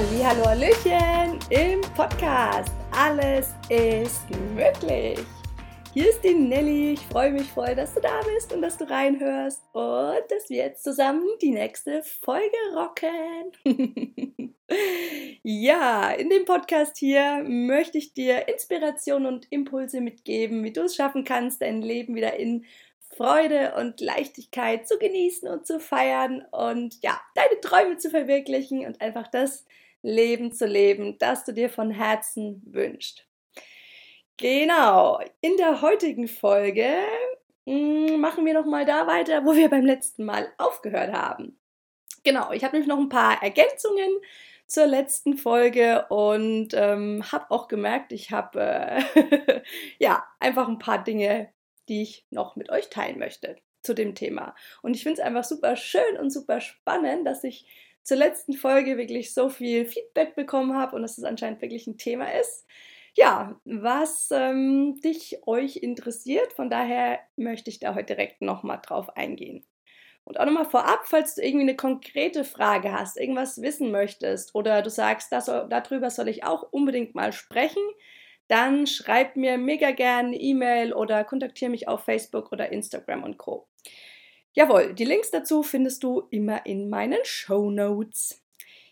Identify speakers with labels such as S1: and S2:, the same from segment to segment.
S1: Hallo, Hallöchen im Podcast. Alles ist möglich. Hier ist die Nelly. Ich freue mich voll, dass du da bist und dass du reinhörst und dass wir jetzt zusammen die nächste Folge rocken. ja, in dem Podcast hier möchte ich dir Inspiration und Impulse mitgeben, wie du es schaffen kannst, dein Leben wieder in Freude und Leichtigkeit zu genießen und zu feiern und ja, deine Träume zu verwirklichen und einfach das Leben zu leben, das du dir von Herzen wünschst. Genau, in der heutigen Folge hm, machen wir nochmal da weiter, wo wir beim letzten Mal aufgehört haben. Genau, ich habe nämlich noch ein paar Ergänzungen zur letzten Folge und ähm, habe auch gemerkt, ich habe äh, ja einfach ein paar Dinge die ich noch mit euch teilen möchte zu dem Thema. Und ich finde es einfach super schön und super spannend, dass ich zur letzten Folge wirklich so viel Feedback bekommen habe und dass es anscheinend wirklich ein Thema ist. Ja, was ähm, dich, euch interessiert. Von daher möchte ich da heute direkt nochmal drauf eingehen. Und auch nochmal vorab, falls du irgendwie eine konkrete Frage hast, irgendwas wissen möchtest oder du sagst, das, darüber soll ich auch unbedingt mal sprechen, dann schreib mir mega gerne eine E-Mail oder kontaktiere mich auf Facebook oder Instagram und Co. Jawohl, die Links dazu findest du immer in meinen Show Notes.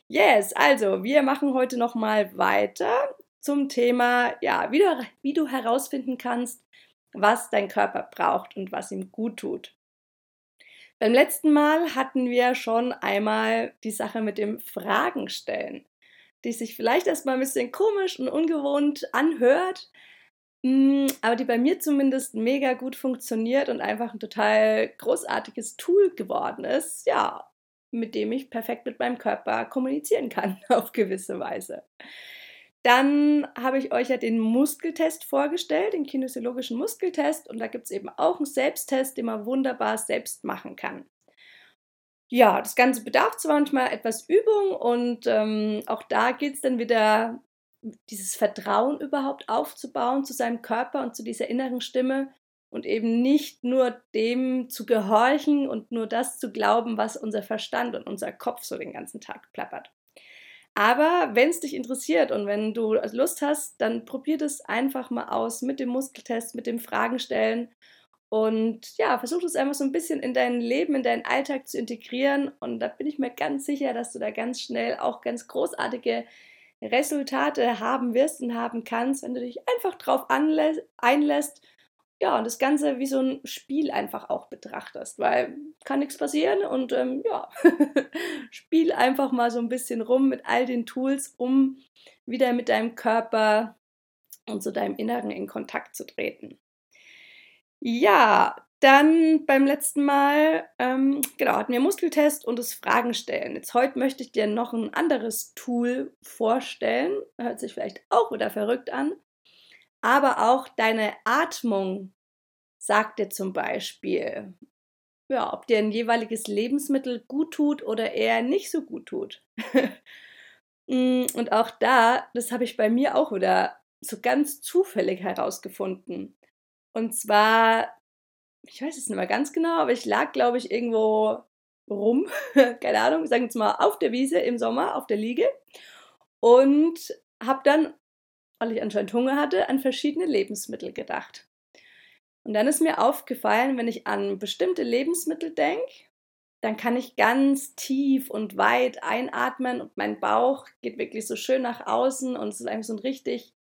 S1: Yes, also wir machen heute noch mal weiter zum Thema, ja, wie du, wie du herausfinden kannst, was dein Körper braucht und was ihm gut tut. Beim letzten Mal hatten wir schon einmal die Sache mit dem Fragen stellen die sich vielleicht erstmal ein bisschen komisch und ungewohnt anhört, aber die bei mir zumindest mega gut funktioniert und einfach ein total großartiges Tool geworden ist, ja, mit dem ich perfekt mit meinem Körper kommunizieren kann, auf gewisse Weise. Dann habe ich euch ja den Muskeltest vorgestellt, den kinesiologischen Muskeltest, und da gibt es eben auch einen Selbsttest, den man wunderbar selbst machen kann. Ja, das Ganze bedarf zwar manchmal etwas Übung und ähm, auch da geht es dann wieder, dieses Vertrauen überhaupt aufzubauen zu seinem Körper und zu dieser inneren Stimme und eben nicht nur dem zu gehorchen und nur das zu glauben, was unser Verstand und unser Kopf so den ganzen Tag plappert. Aber wenn es dich interessiert und wenn du Lust hast, dann probier das einfach mal aus mit dem Muskeltest, mit dem Fragen stellen und ja, versuch es einfach so ein bisschen in dein Leben, in deinen Alltag zu integrieren. Und da bin ich mir ganz sicher, dass du da ganz schnell auch ganz großartige Resultate haben wirst und haben kannst, wenn du dich einfach drauf einlässt. Ja, und das Ganze wie so ein Spiel einfach auch betrachtest, weil kann nichts passieren und ähm, ja, spiel einfach mal so ein bisschen rum mit all den Tools, um wieder mit deinem Körper und zu deinem Inneren in Kontakt zu treten. Ja, dann beim letzten Mal, ähm, genau, hatten wir Muskeltest und das Fragen stellen. Jetzt heute möchte ich dir noch ein anderes Tool vorstellen. Hört sich vielleicht auch wieder verrückt an. Aber auch deine Atmung sagt dir zum Beispiel, ja, ob dir ein jeweiliges Lebensmittel gut tut oder eher nicht so gut tut. Mm, und auch da, das habe ich bei mir auch wieder so ganz zufällig herausgefunden. Und zwar, ich weiß es nicht mehr ganz genau, aber ich lag, glaube ich, irgendwo rum, keine Ahnung, sagen wir jetzt mal auf der Wiese im Sommer, auf der Liege und habe dann, weil ich anscheinend Hunger hatte, an verschiedene Lebensmittel gedacht. Und dann ist mir aufgefallen, wenn ich an bestimmte Lebensmittel denke, dann kann ich ganz tief und weit einatmen und mein Bauch geht wirklich so schön nach außen und es ist einfach so ein richtig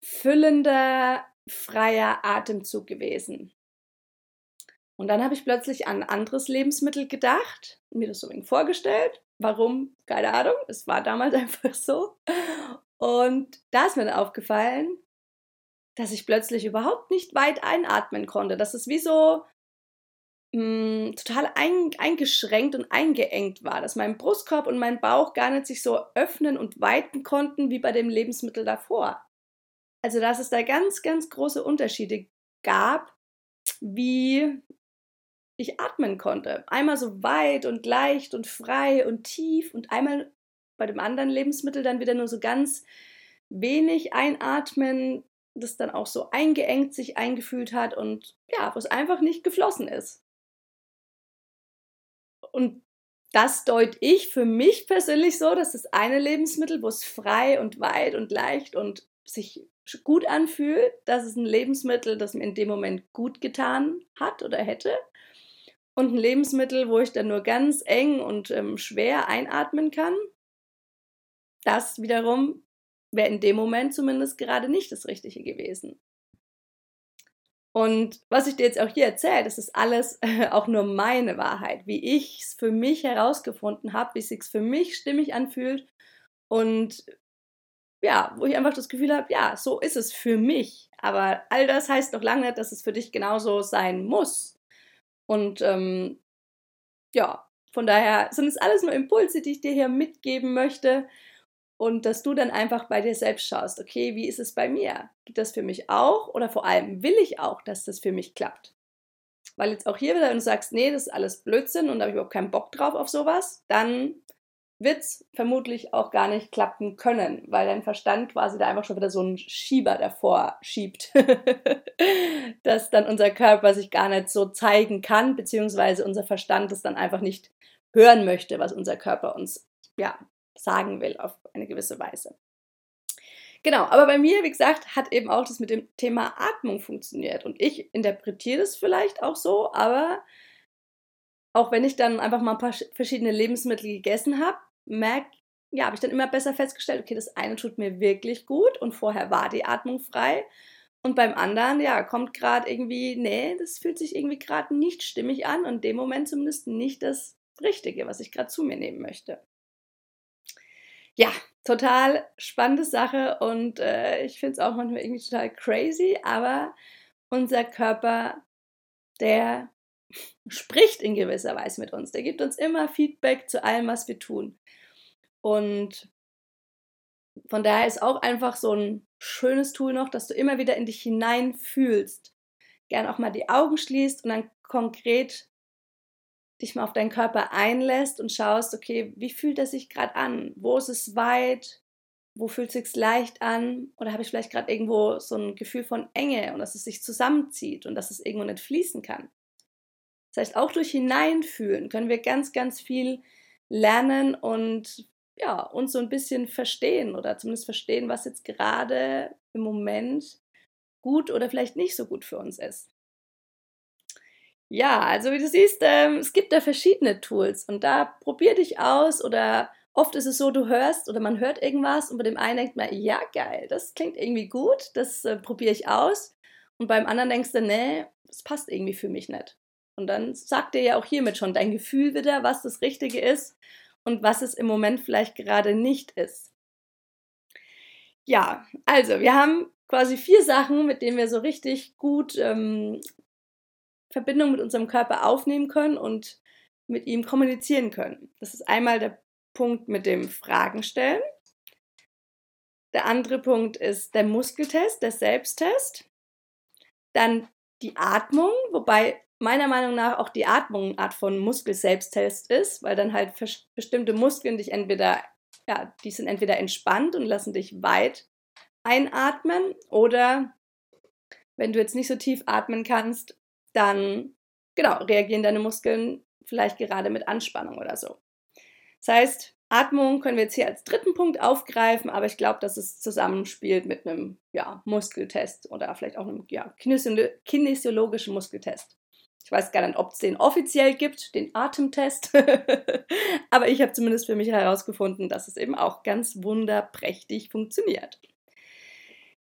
S1: füllender, freier Atemzug gewesen. Und dann habe ich plötzlich an ein anderes Lebensmittel gedacht, mir das so ein vorgestellt. Warum? Keine Ahnung. Es war damals einfach so. Und da ist mir dann aufgefallen, dass ich plötzlich überhaupt nicht weit einatmen konnte. Dass es wie so mh, hm, total ein, eingeschränkt und eingeengt war. Dass mein Brustkorb und mein Bauch gar nicht sich so öffnen und weiten konnten wie bei dem Lebensmittel davor. Also, dass es da ganz, ganz große Unterschiede gab, wie ich atmen konnte. Einmal so weit und leicht und frei und tief und einmal bei dem anderen Lebensmittel dann wieder nur so ganz wenig einatmen, das dann auch so eingeengt sich eingefühlt hat und ja, wo es einfach nicht geflossen ist. Und das deute ich für mich persönlich so, dass das eine Lebensmittel, wo es frei und weit und leicht und sich gut anfühlt, das ist ein Lebensmittel, das mir in dem Moment gut getan hat oder hätte. Und ein Lebensmittel, wo ich dann nur ganz eng und ähm, schwer einatmen kann, das wiederum wäre in dem Moment zumindest gerade nicht das Richtige gewesen. Und was ich dir jetzt auch hier erzähle, das ist alles äh, auch nur meine Wahrheit, wie ich es für mich herausgefunden habe, wie es sich für mich stimmig anfühlt und ja, wo ich einfach das Gefühl habe, ja, so ist es für mich. Aber all das heißt noch lange nicht, dass es für dich genauso sein muss. Und ähm, ja, von daher sind es alles nur Impulse, die ich dir hier mitgeben möchte und dass du dann einfach bei dir selbst schaust, okay, wie ist es bei mir? Geht das für mich auch oder vor allem will ich auch, dass das für mich klappt? Weil jetzt auch hier wieder, wenn du sagst, nee, das ist alles Blödsinn und da habe ich überhaupt keinen Bock drauf auf sowas, dann wird es vermutlich auch gar nicht klappen können, weil dein Verstand quasi da einfach schon wieder so einen Schieber davor schiebt, dass dann unser Körper sich gar nicht so zeigen kann, beziehungsweise unser Verstand es dann einfach nicht hören möchte, was unser Körper uns ja sagen will auf eine gewisse Weise. Genau, aber bei mir, wie gesagt, hat eben auch das mit dem Thema Atmung funktioniert. Und ich interpretiere das vielleicht auch so, aber auch wenn ich dann einfach mal ein paar verschiedene Lebensmittel gegessen habe, merke, ja, habe ich dann immer besser festgestellt, okay, das eine tut mir wirklich gut und vorher war die Atmung frei. Und beim anderen, ja, kommt gerade irgendwie, nee, das fühlt sich irgendwie gerade nicht stimmig an und in dem Moment zumindest nicht das Richtige, was ich gerade zu mir nehmen möchte ja, total spannende Sache und äh, ich finde es auch manchmal irgendwie total crazy, aber unser Körper, der spricht in gewisser Weise mit uns. Der gibt uns immer Feedback zu allem, was wir tun. Und von daher ist auch einfach so ein schönes Tool noch, dass du immer wieder in dich hineinfühlst. Gern auch mal die Augen schließt und dann konkret dich mal auf deinen Körper einlässt und schaust, okay, wie fühlt er sich gerade an? Wo ist es weit? Wo fühlt es sich leicht an? Oder habe ich vielleicht gerade irgendwo so ein Gefühl von Enge und dass es sich zusammenzieht und dass es irgendwo nicht fließen kann? Das heißt, auch durch Hineinfühlen können wir ganz, ganz viel lernen und ja, uns so ein bisschen verstehen oder zumindest verstehen, was jetzt gerade im Moment gut oder vielleicht nicht so gut für uns ist. Ja, also wie du siehst, ähm, es gibt da verschiedene Tools und da probier dich aus oder oft ist es so, du hörst oder man hört irgendwas und bei dem einen denkt man, ja geil, das klingt irgendwie gut, das äh, probiere ich aus und beim anderen denkst du, nee, das passt irgendwie für mich nicht. Und dann sagt dir ja auch hiermit schon dein Gefühl wieder, was das Richtige ist und was es im Moment vielleicht gerade nicht ist. Ja, also wir haben quasi vier Sachen, mit denen wir so richtig gut ähm, Verbindung mit unserem Körper aufnehmen können und mit ihm kommunizieren können. Das ist einmal der Punkt mit dem Fragen stellen. Der andere Punkt ist der Muskeltest, der Selbsttest. Dann die Atmung, wobei meiner Meinung nach auch die Atmung eine Art von Muskelselbsttest ist, weil dann halt bestimmte Muskeln dich entweder, ja, die sind entweder entspannt und lassen dich weit einatmen oder wenn du jetzt nicht so tief atmen kannst, dann genau reagieren deine Muskeln vielleicht gerade mit Anspannung oder so. Das heißt, Atmung können wir jetzt hier als dritten Punkt aufgreifen, aber ich glaube, dass es zusammenspielt mit einem ja, Muskeltest oder vielleicht auch einem ja, kinesiologischen Muskeltest. Ich weiß gar nicht, ob es den offiziell gibt, den Atemtest, aber ich habe zumindest für mich herausgefunden, dass es eben auch ganz wunderprächtig funktioniert.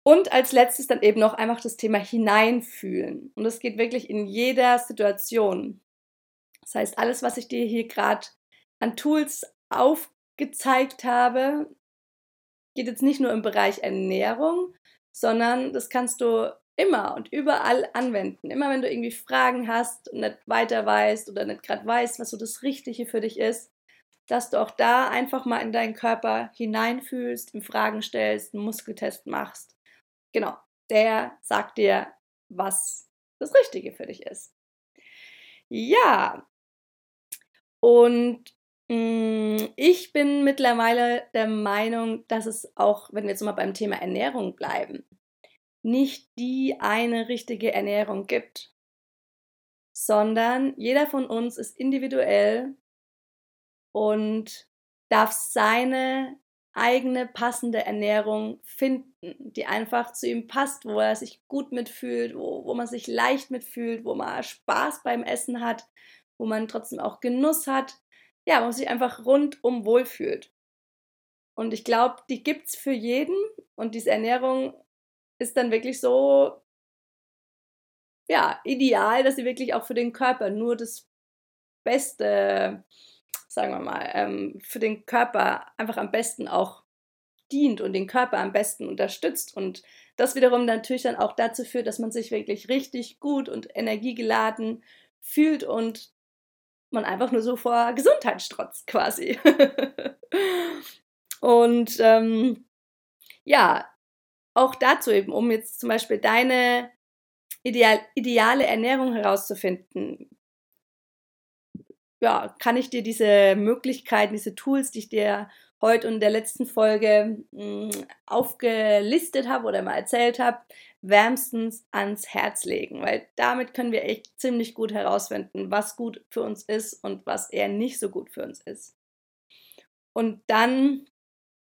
S1: Und als letztes dann eben noch einfach das Thema hineinfühlen. Und das geht wirklich in jeder Situation. Das heißt, alles, was ich dir hier gerade an Tools aufgezeigt habe, geht jetzt nicht nur im Bereich Ernährung, sondern das kannst du immer und überall anwenden. Immer wenn du irgendwie Fragen hast und nicht weiter weißt oder nicht gerade weißt, was so das Richtige für dich ist, dass du auch da einfach mal in deinen Körper hineinfühlst, ihm Fragen stellst, einen Muskeltest machst Genau, der sagt dir, was das Richtige für dich ist. Ja, und mh, mm, ich bin mittlerweile der Meinung, dass es auch, wenn wir jetzt mal beim Thema Ernährung bleiben, nicht die eine richtige Ernährung gibt, sondern jeder von uns ist individuell und darf seine eigene passende Ernährung finden, die einfach zu ihm passt, wo er sich gut mitfühlt, wo, wo man sich leicht mitfühlt, wo man Spaß beim Essen hat, wo man trotzdem auch Genuss hat, ja, wo man sich einfach rundum wohlfühlt. Und ich glaube, die gibt es für jeden und diese Ernährung ist dann wirklich so, ja, ideal, dass sie wirklich auch für den Körper nur das Beste sagen wir mal, ähm, für den Körper einfach am besten auch dient und den Körper am besten unterstützt. Und das wiederum natürlich dann auch dazu führt, dass man sich wirklich richtig gut und energiegeladen fühlt und man einfach nur so vor Gesundheit strotzt quasi. und ähm, ja, auch dazu eben, um jetzt zum Beispiel deine ideal, ideale Ernährung herauszufinden, ja, kann ich dir diese Möglichkeiten, diese Tools, die ich dir heute in der letzten Folge mh, hm, aufgelistet habe oder mal erzählt habe, wärmstens ans Herz legen, weil damit können wir echt ziemlich gut herausfinden, was gut für uns ist und was eher nicht so gut für uns ist. Und dann,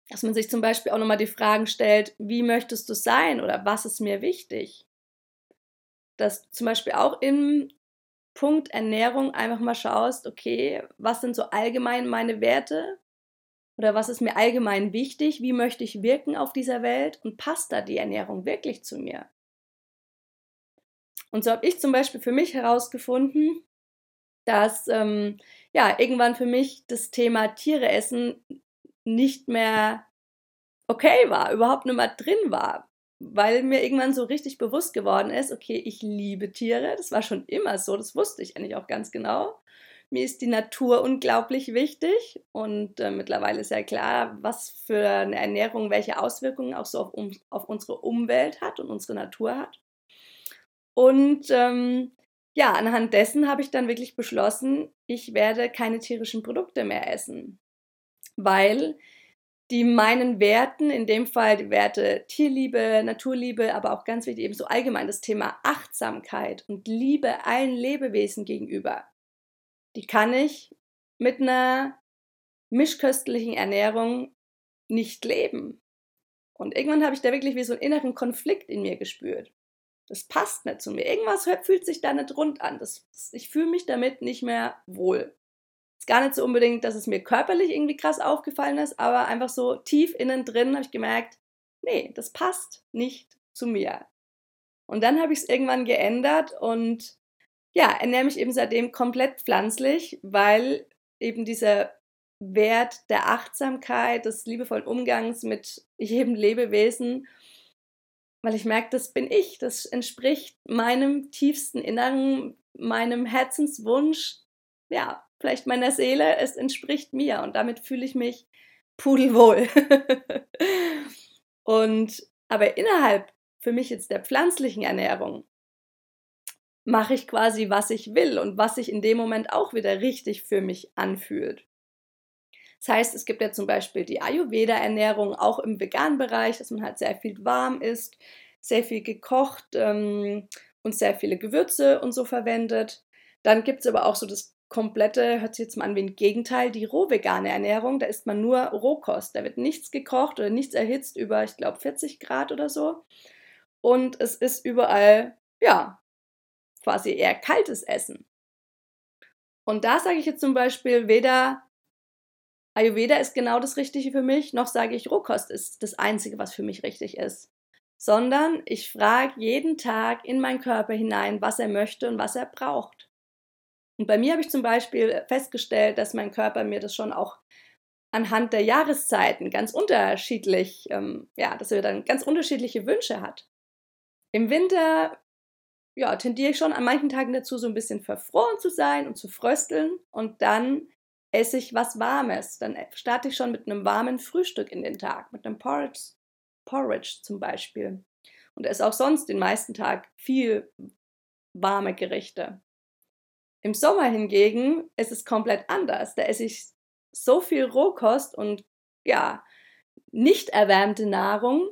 S1: dass man sich zum Beispiel auch nochmal die Fragen stellt, wie möchtest du sein oder was ist mir wichtig? Dass zum Beispiel auch im Punkt Ernährung einfach mal schaust, okay, was sind so allgemein meine Werte oder was ist mir allgemein wichtig, wie möchte ich wirken auf dieser Welt und passt da die Ernährung wirklich zu mir? Und so habe ich zum Beispiel für mich herausgefunden, dass ähm, ja irgendwann für mich das Thema Tiere essen nicht mehr okay war, überhaupt nicht mehr drin war weil mir irgendwann so richtig bewusst geworden ist, okay, ich liebe Tiere, das war schon immer so, das wusste ich eigentlich auch ganz genau. Mir ist die Natur unglaublich wichtig und äh, mittlerweile ist ja klar, was für eine Ernährung welche Auswirkungen auch so auf, um, auf unsere Umwelt hat und unsere Natur hat. Und ähm, ja, anhand dessen habe ich dann wirklich beschlossen, ich werde keine tierischen Produkte mehr essen, weil die meinen Werten, in dem Fall die Werte Tierliebe, Naturliebe, aber auch ganz wichtig eben so allgemein das Thema Achtsamkeit und Liebe allen Lebewesen gegenüber, die kann ich mit einer mischköstlichen Ernährung nicht leben. Und irgendwann habe ich da wirklich wie so einen inneren Konflikt in mir gespürt. Das passt nicht zu mir. Irgendwas fühlt sich da nicht rund an. Das, ich fühle mich damit nicht mehr wohl. Gar nicht so unbedingt, dass es mir körperlich irgendwie krass aufgefallen ist, aber einfach so tief innen drin habe ich gemerkt, nee, das passt nicht zu mir. Und dann habe ich es irgendwann geändert und ja, ernähre mich eben seitdem komplett pflanzlich, weil eben dieser Wert der Achtsamkeit, des liebevollen Umgangs mit jedem Lebewesen, weil ich merke, das bin ich, das entspricht meinem tiefsten Inneren, meinem Herzenswunsch, ja, vielleicht meiner Seele, es entspricht mir und damit fühle ich mich pudelwohl. und aber innerhalb für mich jetzt der pflanzlichen Ernährung mache ich quasi, was ich will und was sich in dem Moment auch wieder richtig für mich anfühlt. Das heißt, es gibt ja zum Beispiel die Ayurveda-Ernährung auch im veganen Bereich, dass man halt sehr viel warm isst, sehr viel gekocht ähm, und sehr viele Gewürze und so verwendet. Dann gibt es aber auch so das komplette, hört sich jetzt mal an wie ein Gegenteil, die roh-vegane Ernährung. Da isst man nur Rohkost. Da wird nichts gekocht oder nichts erhitzt über, ich glaube, 40 Grad oder so. Und es ist überall, ja, quasi eher kaltes Essen. Und da sage ich jetzt zum Beispiel weder Ayurveda ist genau das Richtige für mich, noch sage ich Rohkost ist das Einzige, was für mich richtig ist. Sondern ich frage jeden Tag in meinen Körper hinein, was er möchte und was er braucht. Und bei mir habe ich zum Beispiel festgestellt, dass mein Körper mir das schon auch anhand der Jahreszeiten ganz unterschiedlich, ähm, ja, dass er dann ganz unterschiedliche Wünsche hat. Im Winter, ja, tendiere ich schon an manchen Tagen dazu, so ein bisschen verfroren zu sein und zu frösteln und dann esse ich was Warmes. Dann starte ich schon mit einem warmen Frühstück in den Tag, mit einem Porridge, Porridge zum Beispiel. Und esse auch sonst den meisten Tag viel warme Gerichte. Im Sommer hingegen ist es komplett anders. Da esse ich so viel Rohkost und ja, nicht erwärmte Nahrung,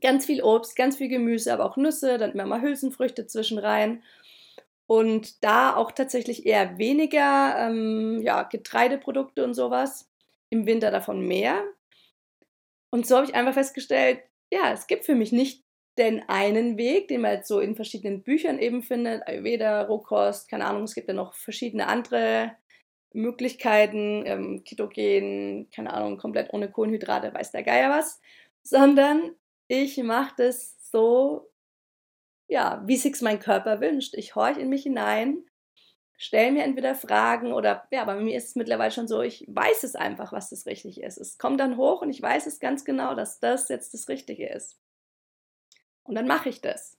S1: ganz viel Obst, ganz viel Gemüse, aber auch Nüsse, dann immer mal Hülsenfrüchte zwischen rein. und da auch tatsächlich eher weniger ähm, ja, Getreideprodukte und sowas, im Winter davon mehr. Und so habe ich einfach festgestellt, ja, es gibt für mich nicht den einen Weg, den man jetzt so in verschiedenen Büchern eben findet, Ayurveda, Rohkost, keine Ahnung, es gibt ja noch verschiedene andere Möglichkeiten, ähm, Ketogen, keine Ahnung, komplett ohne Kohlenhydrate, weiß der Geier was, sondern ich mache das so, ja, wie sich's mein Körper wünscht. Ich horche in mich hinein, stelle mir entweder Fragen oder, ja, bei mir ist es mittlerweile schon so, ich weiß es einfach, was das Richtige ist. Es kommt dann hoch und ich weiß es ganz genau, dass das jetzt das Richtige ist. Und dann mache ich das.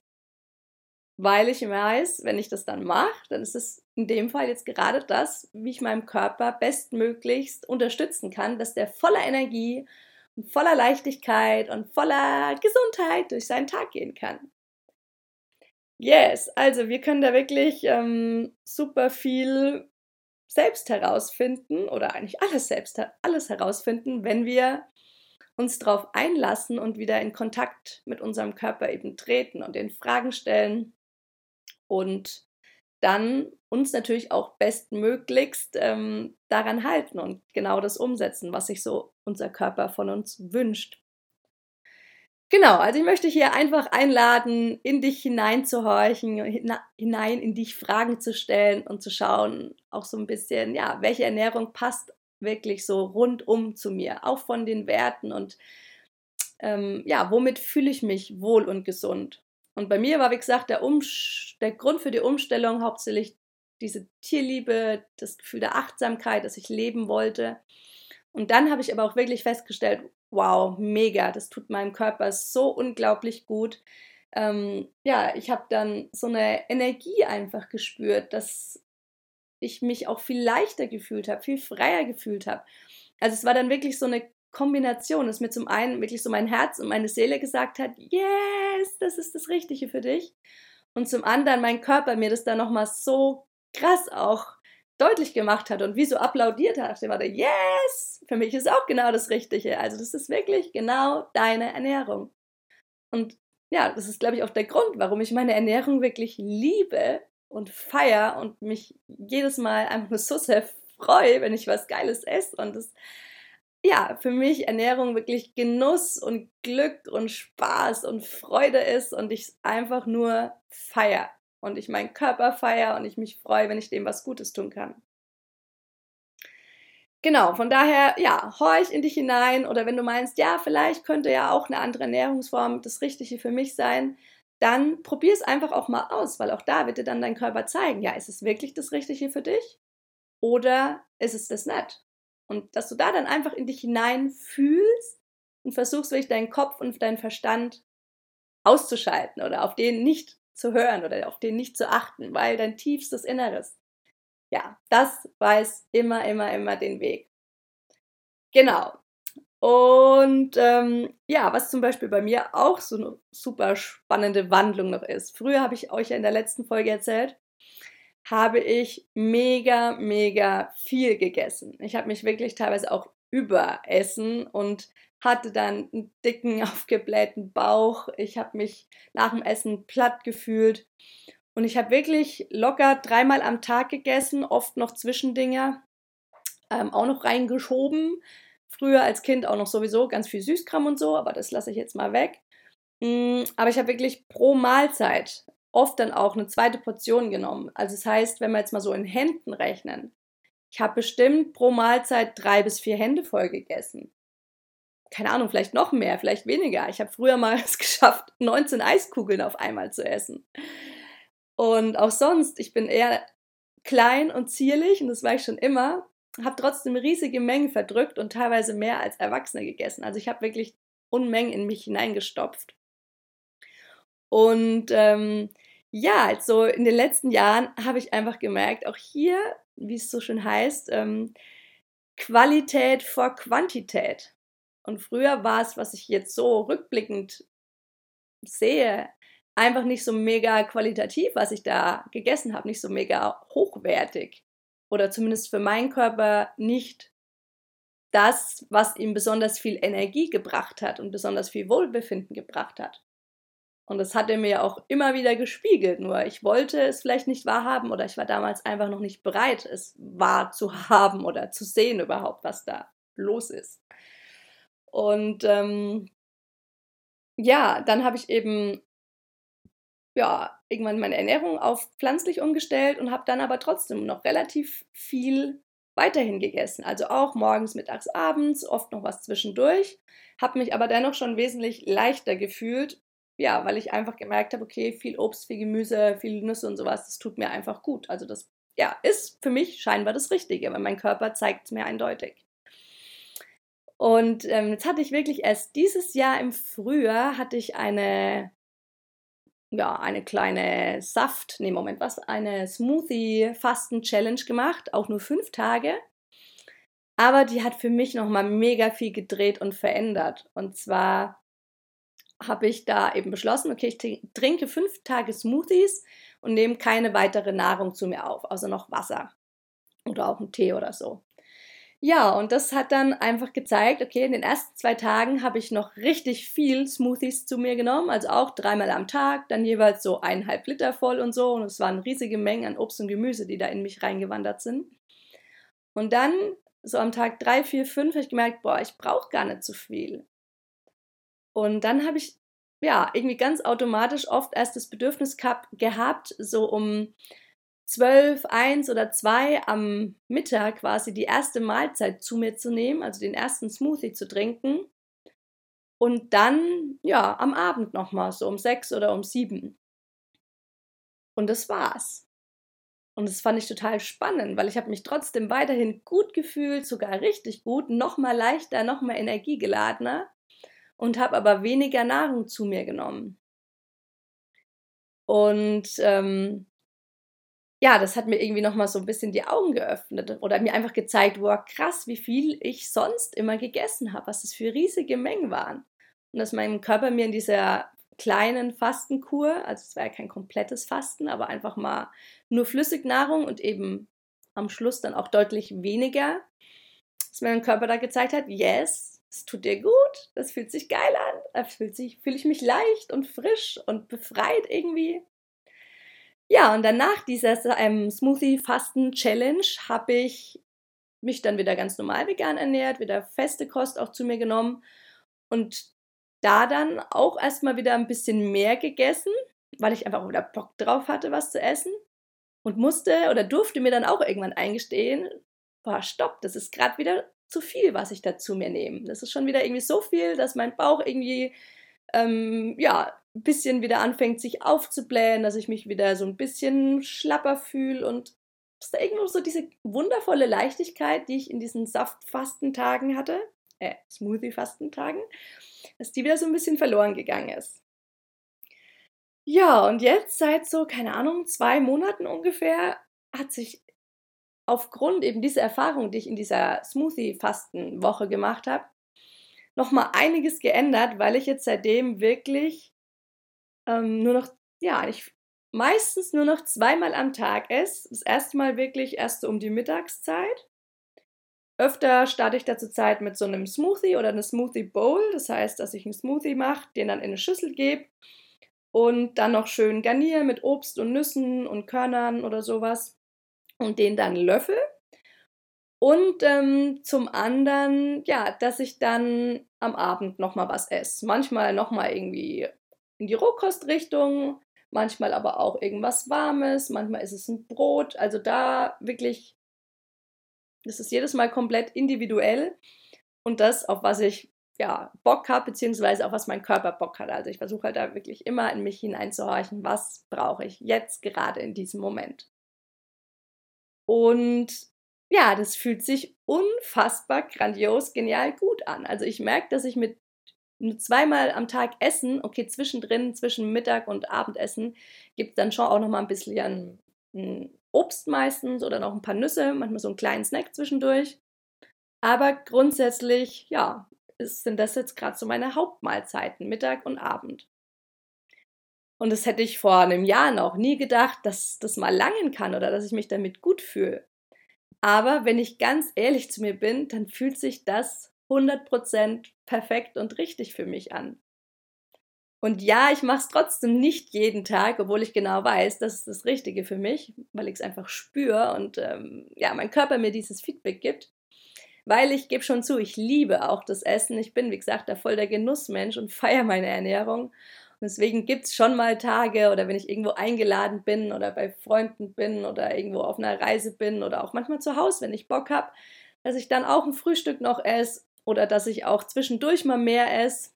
S1: Weil ich weiß, wenn ich das dann mache, dann ist es in dem Fall jetzt gerade das, wie ich meinem Körper bestmöglichst unterstützen kann, dass der voller Energie und voller Leichtigkeit und voller Gesundheit durch seinen Tag gehen kann. Yes, also wir können da wirklich ähm, super viel selbst herausfinden oder eigentlich alles selbst alles herausfinden, wenn wir uns darauf einlassen und wieder in Kontakt mit unserem Körper eben treten und den Fragen stellen und dann uns natürlich auch bestmöglichst ähm, daran halten und genau das umsetzen, was sich so unser Körper von uns wünscht. Genau, also ich möchte hier einfach einladen, in dich hineinzuhorchen, hinein in dich Fragen zu stellen und zu schauen, auch so ein bisschen, ja, welche Ernährung passt wirklich so rundum zu mir, auch von den Werten und ähm, ja, womit fühle ich mich wohl und gesund. Und bei mir war, wie gesagt, der, der Grund für die Umstellung hauptsächlich diese Tierliebe, das Gefühl der Achtsamkeit, dass ich leben wollte. Und dann habe ich aber auch wirklich festgestellt, wow, mega, das tut meinem Körper so unglaublich gut. Ähm, ja, ich habe dann so eine Energie einfach gespürt, dass ich mich auch viel leichter gefühlt habe, viel freier gefühlt habe. Also es war dann wirklich so eine Kombination, dass mir zum einen wirklich so mein Herz und meine Seele gesagt hat, yes, das ist das Richtige für dich. Und zum anderen mein Körper mir das dann nochmal so krass auch deutlich gemacht hat und wie so applaudiert hat. Ich war yes, für mich ist auch genau das Richtige. Also das ist wirklich genau deine Ernährung. Und ja, das ist, glaube ich, auch der Grund, warum ich meine Ernährung wirklich liebe und feier und mich jedes Mal einfach nur so sehr freue, wenn ich was Geiles esse. Und das ja, für mich Ernährung wirklich Genuss und Glück und Spaß und Freude ist und ich einfach nur feier und ich meinen Körper feier und ich mich freue, wenn ich dem was Gutes tun kann. Genau, von daher, ja, horch in dich hinein oder wenn du meinst, ja, vielleicht könnte ja auch eine andere Ernährungsform das Richtige für mich sein, dann probier es einfach auch mal aus, weil auch da wird dir dann dein Körper zeigen, ja, ist es wirklich das Richtige für dich oder ist es das nicht? Und dass du da dann einfach in dich hinein fühlst und versuchst wirklich deinen Kopf und deinen Verstand auszuschalten oder auf den nicht zu hören oder auf den nicht zu achten, weil dein tiefstes Inneres, ja, das weiß immer, immer, immer den Weg. Genau. Und ähm, ja, was zum Beispiel bei mir auch so eine super spannende Wandlung noch ist. Früher habe ich euch ja in der letzten Folge erzählt, habe ich mega, mega viel gegessen. Ich habe mich wirklich teilweise auch überessen und hatte dann einen dicken, aufgeblähten Bauch. Ich habe mich nach dem Essen platt gefühlt. Und ich habe wirklich locker dreimal am Tag gegessen, oft noch Zwischendinger, ähm, auch noch reingeschoben. Früher als Kind auch noch sowieso ganz viel Süßkram und so, aber das lasse ich jetzt mal weg. Mm, aber ich habe wirklich pro Mahlzeit oft dann auch eine zweite Portion genommen. Also das heißt, wenn wir jetzt mal so in Händen rechnen, ich habe bestimmt pro Mahlzeit drei bis vier Hände voll gegessen. Keine Ahnung, vielleicht noch mehr, vielleicht weniger. Ich habe früher mal es geschafft, 19 Eiskugeln auf einmal zu essen. Und auch sonst, ich bin eher klein und zierlich und das war ich schon immer, habe trotzdem riesige Mengen verdrückt und teilweise mehr als Erwachsene gegessen. Also ich habe wirklich Unmengen in mich hineingestopft. Und ähm, ja, also in den letzten Jahren habe ich einfach gemerkt, auch hier, wie es so schön heißt, ähm, Qualität vor Quantität. Und früher war es, was ich jetzt so rückblickend sehe, einfach nicht so mega qualitativ, was ich da gegessen habe, nicht so mega hochwertig. Oder zumindest für meinen Körper nicht das, was ihm besonders viel Energie gebracht hat und besonders viel Wohlbefinden gebracht hat. Und das hat er mir auch immer wieder gespiegelt. Nur ich wollte es vielleicht nicht wahrhaben oder ich war damals einfach noch nicht bereit, es wahrzuhaben oder zu sehen überhaupt, was da los ist. Und ähm, ja, dann habe ich eben ja, irgendwann meine Ernährung auf pflanzlich umgestellt und habe dann aber trotzdem noch relativ viel weiterhin gegessen. Also auch morgens, mittags, abends, oft noch was zwischendurch. Habe mich aber dennoch schon wesentlich leichter gefühlt. Ja, weil ich einfach gemerkt habe, okay, viel Obst, viel Gemüse, viel Nüsse und sowas, das tut mir einfach gut. Also das ja, ist für mich scheinbar das Richtige, weil mein Körper zeigt es mir eindeutig. Und ähm, jetzt hatte ich wirklich erst dieses Jahr im Frühjahr hatte ich eine ja, eine kleine Saft, nee, Moment, was, eine Smoothie-Fasten-Challenge gemacht, auch nur fünf Tage. Aber die hat für mich nochmal mega viel gedreht und verändert. Und zwar habe ich da eben beschlossen, okay, ich trinke fünf Tage Smoothies und nehme keine weitere Nahrung zu mir auf, außer noch Wasser oder auch einen Tee oder so. Ja, und das hat dann einfach gezeigt, okay, in den ersten zwei Tagen habe ich noch richtig viel Smoothies zu mir genommen, also auch dreimal am Tag, dann jeweils so eineinhalb Liter voll und so. Und es waren riesige Mengen an Obst und Gemüse, die da in mich reingewandert sind. Und dann, so am Tag drei, vier, fünf, habe ich gemerkt, boah, ich brauche gar nicht so viel. Und dann habe ich, ja, irgendwie ganz automatisch oft erst das Bedürfnis gehabt, so um zwölf, eins oder zwei am Mittag quasi die erste Mahlzeit zu mir zu nehmen, also den ersten Smoothie zu trinken. Und dann, ja, am Abend nochmal, so um sechs oder um sieben. Und das war's. Und das fand ich total spannend, weil ich habe mich trotzdem weiterhin gut gefühlt, sogar richtig gut, nochmal leichter, nochmal energiegeladener und habe aber weniger Nahrung zu mir genommen. Und ähm, ja, das hat mir irgendwie nochmal so ein bisschen die Augen geöffnet oder mir einfach gezeigt, wow, krass, wie viel ich sonst immer gegessen habe, was das für riesige Mengen waren. Und dass mein Körper mir in dieser kleinen Fastenkur, also es war ja kein komplettes Fasten, aber einfach mal nur Flüssignahrung und eben am Schluss dann auch deutlich weniger, dass mein Körper da gezeigt hat, yes, es tut dir gut, das fühlt sich geil an, da fühle fühl ich mich leicht und frisch und befreit irgendwie. Ja, und dann nach dieser ähm, Smoothie-Fasten-Challenge habe ich mich dann wieder ganz normal vegan ernährt, wieder feste Kost auch zu mir genommen und da dann auch erstmal wieder ein bisschen mehr gegessen, weil ich einfach wieder Bock drauf hatte, was zu essen und musste oder durfte mir dann auch irgendwann eingestehen, boah, stopp, das ist gerade wieder zu viel, was ich da zu mir nehme. Das ist schon wieder irgendwie so viel, dass mein Bauch irgendwie ähm, ja, ein bisschen wieder anfängt, sich aufzublähen, dass ich mich wieder so ein bisschen schlapper fühle und dass da irgendwo so diese wundervolle Leichtigkeit, die ich in diesen Saftfastentagen hatte, äh, Smoothie-Fastentagen, dass die wieder so ein bisschen verloren gegangen ist. Ja, und jetzt seit so, keine Ahnung, zwei Monaten ungefähr hat sich aufgrund eben dieser Erfahrung, die ich in dieser Smoothie-Fastenwoche gemacht habe, nochmal einiges geändert, weil ich jetzt seitdem wirklich ähm, nur noch, ja, ich meistens nur noch zweimal am Tag esse. Das erste Mal wirklich erst so um die Mittagszeit. Öfter starte ich da zur Zeit mit so einem Smoothie oder einer Smoothie Bowl. Das heißt, dass ich einen Smoothie mache, den dann in eine Schüssel gebe und dann noch schön garniere mit Obst und Nüssen und Körnern oder sowas und den dann löffel. Und ähm, zum anderen, ja, dass ich dann am Abend nochmal was esse. Manchmal nochmal irgendwie in die Rohkostrichtung, manchmal aber auch irgendwas Warmes, manchmal ist es ein Brot. Also da wirklich, das ist jedes Mal komplett individuell und das, auf was ich ja, Bock habe, beziehungsweise auf was mein Körper Bock hat. Also ich versuche halt da wirklich immer in mich hineinzuhorchen, was brauche ich jetzt gerade in diesem Moment. Und ja, das fühlt sich unfassbar grandios, genial gut an. Also ich merke, dass ich mit zweimal am Tag essen, okay, zwischendrin, zwischen Mittag und Abendessen, gibt es dann schon auch noch mal ein bisschen ein Obst meistens oder noch ein paar Nüsse, manchmal so einen kleinen Snack zwischendurch. Aber grundsätzlich, ja, ist, sind das jetzt gerade so meine Hauptmahlzeiten, Mittag und Abend. Und das hätte ich vor einem Jahr noch nie gedacht, dass das mal langen kann oder dass ich mich damit gut fühle. Aber wenn ich ganz ehrlich zu mir bin, dann fühlt sich das 100% perfekt und richtig für mich an. Und ja, ich mache es trotzdem nicht jeden Tag, obwohl ich genau weiß, das ist das Richtige für mich, weil ich es einfach spüre und ähm, ja, mein Körper mir dieses Feedback gibt. Weil ich gebe schon zu, ich liebe auch das Essen. Ich bin, wie gesagt, da voll der Genussmensch und feiere meine Ernährung. Und deswegen gibt es schon mal Tage oder wenn ich irgendwo eingeladen bin oder bei Freunden bin oder irgendwo auf einer Reise bin oder auch manchmal zu Hause, wenn ich Bock habe, dass ich dann auch ein Frühstück noch esse oder dass ich auch zwischendurch mal mehr esse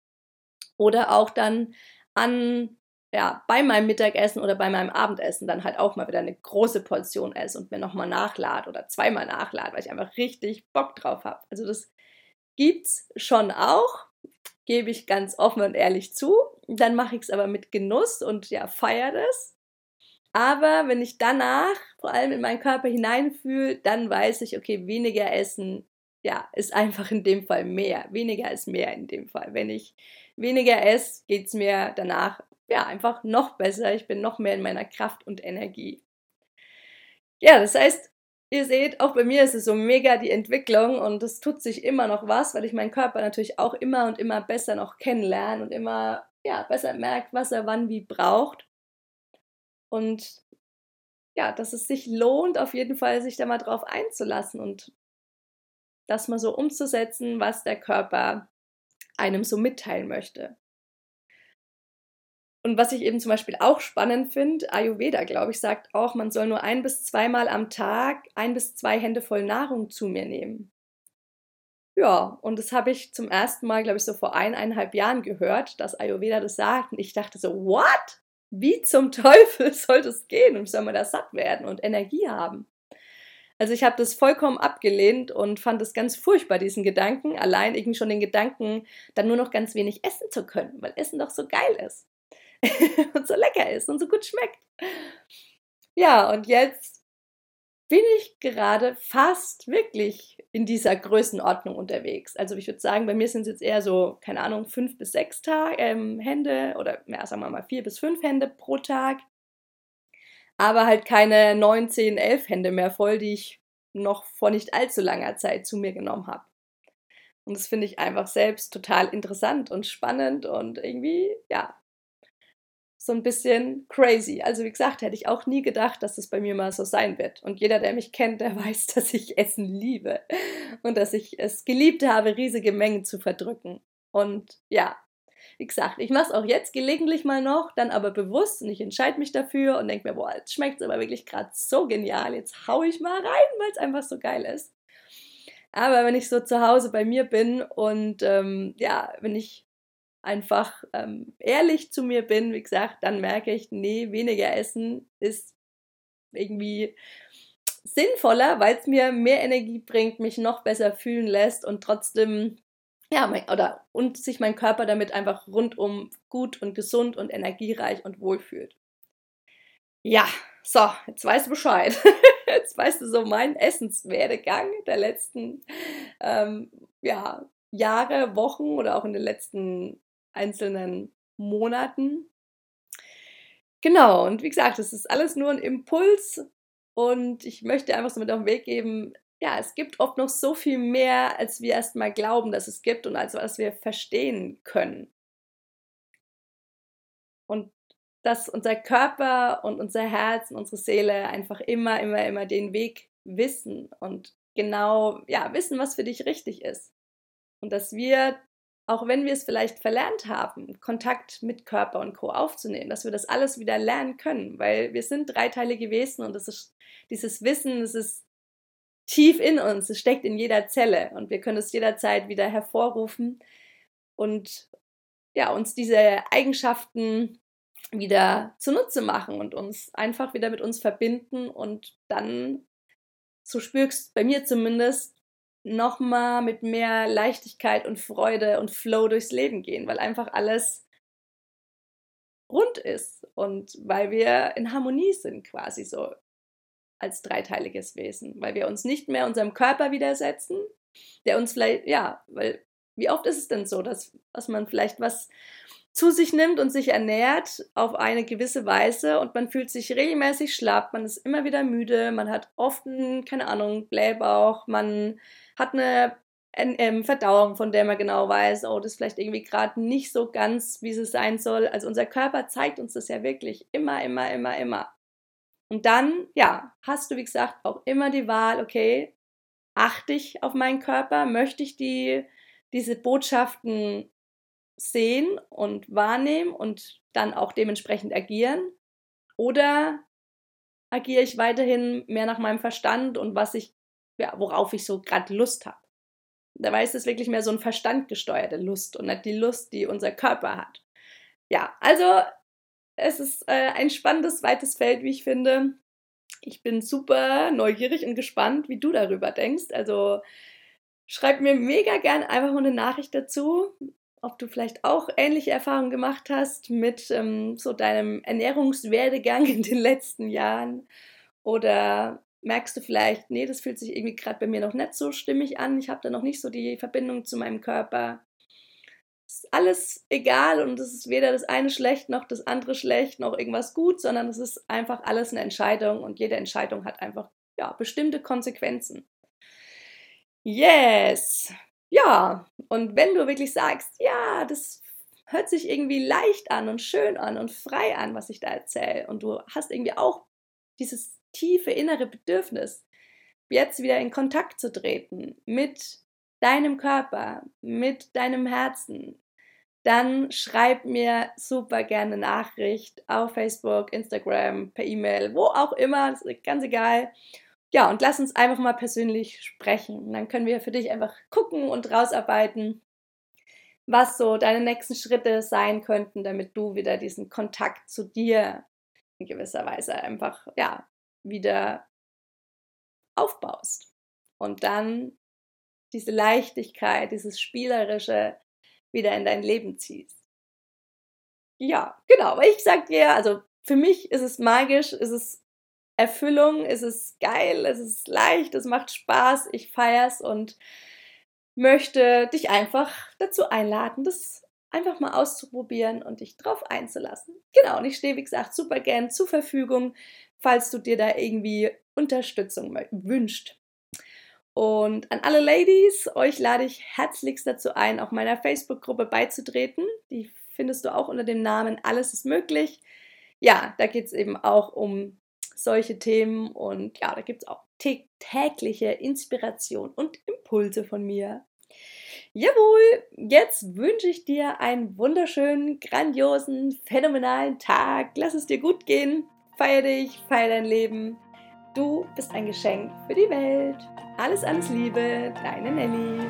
S1: oder auch dann an, ja, bei meinem Mittagessen oder bei meinem Abendessen dann halt auch mal wieder eine große Portion esse und mir nochmal nachlade oder zweimal nachlade, weil ich einfach richtig Bock drauf habe. Also das gibt's schon auch, gebe ich ganz offen und ehrlich zu. Dann mache ich es aber mit Genuss und ja, feiere das. Aber wenn ich danach vor allem in meinen Körper hineinfühle, dann weiß ich, okay, weniger essen, ja, ist einfach in dem Fall mehr. Weniger ist mehr in dem Fall. Wenn ich weniger esse, geht es mir danach ja einfach noch besser. Ich bin noch mehr in meiner Kraft und Energie. Ja, das heißt, ihr seht, auch bei mir ist es so mega die Entwicklung und es tut sich immer noch was, weil ich meinen Körper natürlich auch immer und immer besser noch kennenlerne und immer ja, besser merkt, was er wann wie braucht. Und ja, dass es sich lohnt, auf jeden Fall sich da mal drauf einzulassen und das mal so umzusetzen, was der Körper einem so mitteilen möchte. Und was ich eben zum Beispiel auch spannend finde, Ayurveda, glaube ich, sagt auch, man soll nur ein bis zweimal am Tag ein bis zwei Hände voll Nahrung zu mir nehmen. Ja, und das habe ich zum ersten Mal, glaube ich, so vor eineinhalb Jahren gehört, dass Ayurveda das sagt. Und ich dachte so, what? Wie zum Teufel soll das gehen? Und soll man da satt werden und Energie haben? Also ich habe das vollkommen abgelehnt und fand es ganz furchtbar, diesen Gedanken, allein irgendwie schon den Gedanken, dann nur noch ganz wenig essen zu können, weil Essen doch so geil ist und so lecker ist und so gut schmeckt. Ja, und jetzt bin ich gerade fast wirklich in dieser Größenordnung unterwegs. Also ich würde sagen, bei mir sind es jetzt eher so, keine Ahnung, fünf bis sechs Tag, ähm, Hände oder ja, sagen wir mal vier bis fünf Hände pro Tag aber halt keine 9, 10, 11 Hände mehr voll, die ich noch vor nicht allzu langer Zeit zu mir genommen habe. Und das finde ich einfach selbst total interessant und spannend und irgendwie, ja, so ein bisschen crazy. Also wie gesagt, hätte ich auch nie gedacht, dass das bei mir mal so sein wird. Und jeder, der mich kennt, der weiß, dass ich Essen liebe und dass ich es geliebt habe, riesige Mengen zu verdrücken. Und ja, wie gesagt, ich mache es auch jetzt gelegentlich mal noch, dann aber bewusst und ich entscheide mich dafür und denke mir, boah, jetzt schmeckt es aber wirklich gerade so genial, jetzt haue ich mal rein, weil es einfach so geil ist. Aber wenn ich so zu Hause bei mir bin und ähm, ja, wenn ich einfach ähm, ehrlich zu mir bin, wie gesagt, dann merke ich, nee, weniger essen ist irgendwie sinnvoller, weil es mir mehr Energie bringt, mich noch besser fühlen lässt und trotzdem ja, mein, oder und sich mein Körper damit einfach rundum gut und gesund und energiereich und wohl fühlt. Ja, so, jetzt weißt du Bescheid. jetzt weißt du so meinen Essenswerdegang der letzten ähm, ja, Jahre, Wochen oder auch in den letzten einzelnen Monaten. Genau, und wie gesagt, es ist alles nur ein Impuls und ich möchte einfach so mit auf den Weg geben, ja, es gibt oft noch so viel mehr, als wir erstmal glauben, dass es gibt und als was wir verstehen können. Und dass unser Körper und unser Herz und unsere Seele einfach immer, immer, immer den Weg wissen und genau, ja, wissen, was für dich richtig ist. Und dass wir, auch wenn wir es vielleicht verlernt haben, Kontakt mit Körper und Co. aufzunehmen, dass wir das alles wieder lernen können, weil wir sind dreiteilige Wesen und das ist dieses Wissen, das ist tief in uns, es steckt in jeder Zelle und wir können es jederzeit wieder hervorrufen und ja, uns diese Eigenschaften wieder zunutze machen und uns einfach wieder mit uns verbinden und dann, so spürst bei mir zumindest, nochmal mit mehr Leichtigkeit und Freude und Flow durchs Leben gehen, weil einfach alles rund ist und weil wir in Harmonie sind quasi so als dreiteiliges Wesen, weil wir uns nicht mehr unserem Körper widersetzen, der uns vielleicht, ja, weil wie oft ist es denn so, dass, dass man vielleicht was zu sich nimmt und sich ernährt auf eine gewisse Weise und man fühlt sich regelmäßig schlapp, man ist immer wieder müde, man hat oft einen, keine Ahnung, Blähbauch, man hat eine Verdauung, von der man genau weiß, oh, das ist vielleicht irgendwie gerade nicht so ganz, wie es sein soll. Also unser Körper zeigt uns das ja wirklich immer, immer, immer, immer. Und dann, ja, hast du, wie gesagt, auch immer die Wahl, okay, achte ich auf meinen Körper, möchte ich die, diese Botschaften sehen und wahrnehmen und dann auch dementsprechend agieren? Oder agiere ich weiterhin mehr nach meinem Verstand und was ich, ja, worauf ich so gerade Lust habe? Dabei ist es wirklich mehr so ein verstandgesteuerte Lust und nicht die Lust, die unser Körper hat. Ja, also es ist äh, ein spannendes, weites Feld, wie ich finde. Ich bin super neugierig und gespannt, wie du darüber denkst. Also schreib mir mega gern einfach mal eine Nachricht dazu, ob du vielleicht auch ähnliche Erfahrungen gemacht hast mit ähm, so deinem Ernährungswerdegang in den letzten Jahren oder merkst du vielleicht, nee, das fühlt sich irgendwie gerade bei mir noch nicht so stimmig an, ich habe da noch nicht so die Verbindung zu meinem Körper. Ist alles egal und es ist weder das eine schlecht noch das andere schlecht noch irgendwas gut, sondern es ist einfach alles eine Entscheidung und jede Entscheidung hat einfach ja, bestimmte Konsequenzen. Yes! Ja, und wenn du wirklich sagst, ja, das hört sich irgendwie leicht an und schön an und frei an, was ich da erzähle, und du hast irgendwie auch dieses tiefe innere Bedürfnis, jetzt wieder in Kontakt zu treten mit deinem Körper, mit deinem Herzen, dann schreib mir super gerne Nachricht auf Facebook, Instagram, per E-Mail, wo auch immer, das ist ganz egal. Ja, und lass uns einfach mal persönlich sprechen. Dann können wir für dich einfach gucken und rausarbeiten, was so deine nächsten Schritte sein könnten, damit du wieder diesen Kontakt zu dir in gewisser Weise einfach, ja, wieder aufbaust. Und dann diese Leichtigkeit, dieses Spielerische wieder in dein Leben ziehst. Ja, genau. Aber ich sag dir, also für mich ist es magisch, ist es Erfüllung, ist es geil, ist es leicht, es macht Spaß, ich feier's und möchte dich einfach dazu einladen, das einfach mal auszuprobieren und dich drauf einzulassen. Genau, und ich stehe, wie gesagt, super gern zur Verfügung falls du dir da irgendwie Unterstützung wünscht. Und an alle Ladies, euch lade ich herzlichst dazu ein, auch meiner Facebook-Gruppe beizutreten. Die findest du auch unter dem Namen Alles ist möglich. Ja, da geht es eben auch um solche Themen und ja, da gibt es auch tägliche Inspiration und Impulse von mir. Jawohl, jetzt wünsche ich dir einen wunderschönen, grandiosen, phänomenalen Tag. Lass es dir gut gehen. Feier dich, feier dein Leben. Du bist ein Geschenk für die Welt. Alles, alles Liebe, deine Nelly.